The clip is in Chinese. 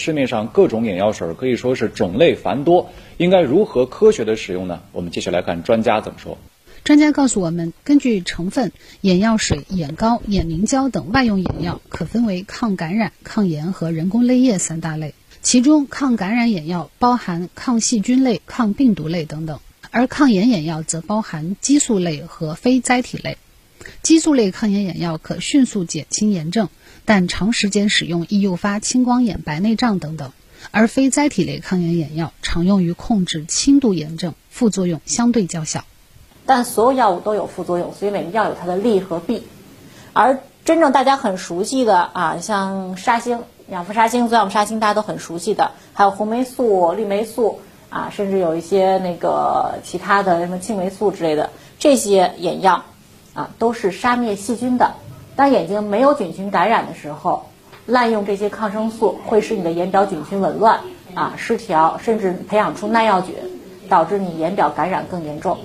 市面上各种眼药水可以说是种类繁多，应该如何科学的使用呢？我们继续来看专家怎么说。专家告诉我们，根据成分，眼药水、眼膏、眼凝胶等外用眼药可分为抗感染、抗炎和人工泪液三大类。其中，抗感染眼药包含抗细菌类、抗病毒类等等，而抗炎眼药则包含激素类和非甾体类。激素类抗炎眼药可迅速减轻炎症，但长时间使用易诱发青光眼、白内障等等。而非甾体类抗炎眼药常用于控制轻度炎症，副作用相对较小。但所有药物都有副作用，所以每个药有它的利和弊。而真正大家很熟悉的啊，像沙星、氧氟沙星、左氧沙星，大家都很熟悉的，还有红霉素、绿霉素啊，甚至有一些那个其他的什么青霉素之类的这些眼药啊，都是杀灭细菌的。当眼睛没有菌群感染的时候，滥用这些抗生素会使你的眼表菌群紊乱啊、失调，甚至培养出耐药菌，导致你眼表感染更严重。